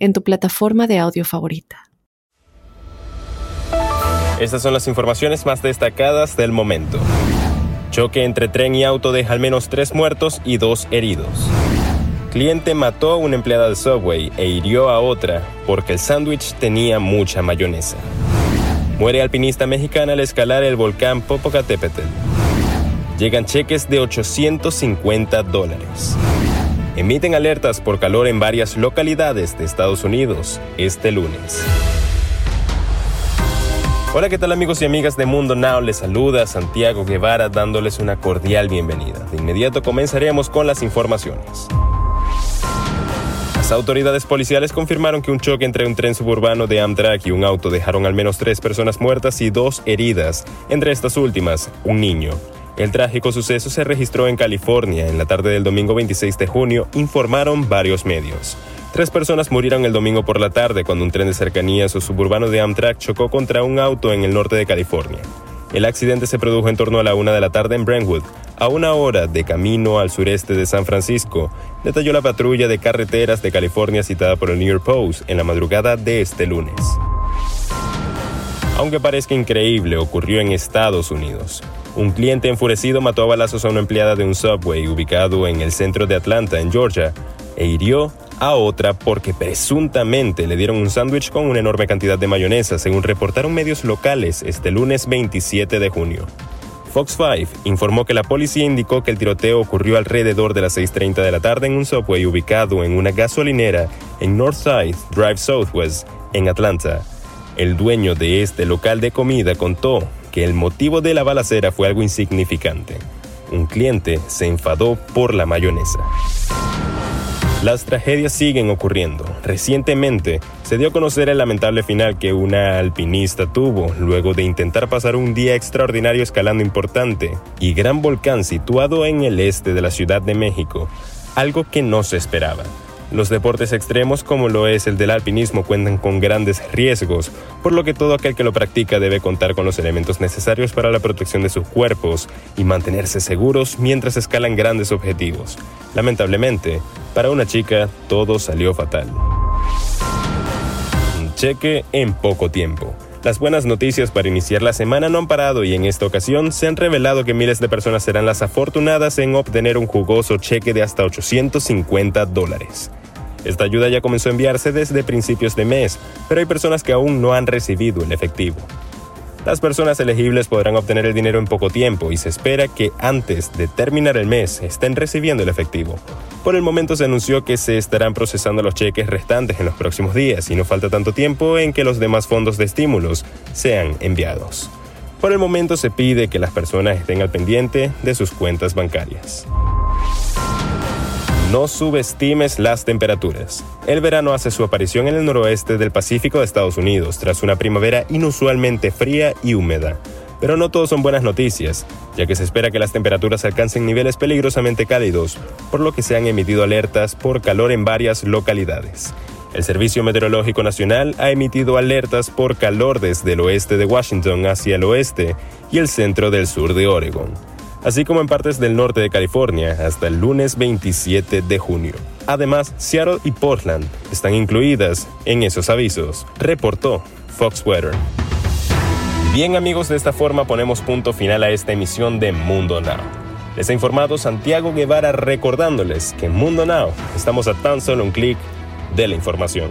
en tu plataforma de audio favorita. Estas son las informaciones más destacadas del momento. Choque entre tren y auto deja al menos tres muertos y dos heridos. Cliente mató a una empleada de Subway e hirió a otra porque el sándwich tenía mucha mayonesa. Muere alpinista mexicana al escalar el volcán Popocatépetl. Llegan cheques de 850 dólares emiten alertas por calor en varias localidades de Estados Unidos este lunes. Hola, ¿qué tal amigos y amigas de Mundo Now? Les saluda Santiago Guevara dándoles una cordial bienvenida. De inmediato comenzaremos con las informaciones. Las autoridades policiales confirmaron que un choque entre un tren suburbano de Amtrak y un auto dejaron al menos tres personas muertas y dos heridas, entre estas últimas, un niño. El trágico suceso se registró en California en la tarde del domingo 26 de junio, informaron varios medios. Tres personas murieron el domingo por la tarde cuando un tren de cercanías o suburbano de Amtrak chocó contra un auto en el norte de California. El accidente se produjo en torno a la una de la tarde en Brentwood, a una hora de camino al sureste de San Francisco, detalló la patrulla de carreteras de California citada por el New York Post en la madrugada de este lunes. Aunque parezca increíble, ocurrió en Estados Unidos. Un cliente enfurecido mató a balazos a una empleada de un subway ubicado en el centro de Atlanta, en Georgia, e hirió a otra porque presuntamente le dieron un sándwich con una enorme cantidad de mayonesa, según reportaron medios locales este lunes 27 de junio. Fox 5 informó que la policía indicó que el tiroteo ocurrió alrededor de las 6.30 de la tarde en un subway ubicado en una gasolinera en Northside Drive Southwest, en Atlanta. El dueño de este local de comida contó que el motivo de la balacera fue algo insignificante. Un cliente se enfadó por la mayonesa. Las tragedias siguen ocurriendo. Recientemente se dio a conocer el lamentable final que una alpinista tuvo luego de intentar pasar un día extraordinario escalando importante y gran volcán situado en el este de la Ciudad de México, algo que no se esperaba. Los deportes extremos como lo es el del alpinismo cuentan con grandes riesgos, por lo que todo aquel que lo practica debe contar con los elementos necesarios para la protección de sus cuerpos y mantenerse seguros mientras escalan grandes objetivos. Lamentablemente, para una chica todo salió fatal. Un cheque en poco tiempo. Las buenas noticias para iniciar la semana no han parado y en esta ocasión se han revelado que miles de personas serán las afortunadas en obtener un jugoso cheque de hasta 850 dólares. Esta ayuda ya comenzó a enviarse desde principios de mes, pero hay personas que aún no han recibido el efectivo. Las personas elegibles podrán obtener el dinero en poco tiempo y se espera que antes de terminar el mes estén recibiendo el efectivo. Por el momento se anunció que se estarán procesando los cheques restantes en los próximos días y no falta tanto tiempo en que los demás fondos de estímulos sean enviados. Por el momento se pide que las personas estén al pendiente de sus cuentas bancarias. No subestimes las temperaturas. El verano hace su aparición en el noroeste del Pacífico de Estados Unidos tras una primavera inusualmente fría y húmeda. Pero no todo son buenas noticias, ya que se espera que las temperaturas alcancen niveles peligrosamente cálidos, por lo que se han emitido alertas por calor en varias localidades. El Servicio Meteorológico Nacional ha emitido alertas por calor desde el oeste de Washington hacia el oeste y el centro del sur de Oregon así como en partes del norte de California hasta el lunes 27 de junio. Además, Seattle y Portland están incluidas en esos avisos, reportó Fox Weather. Bien amigos, de esta forma ponemos punto final a esta emisión de Mundo Now. Les ha informado Santiago Guevara recordándoles que en Mundo Now estamos a tan solo un clic de la información.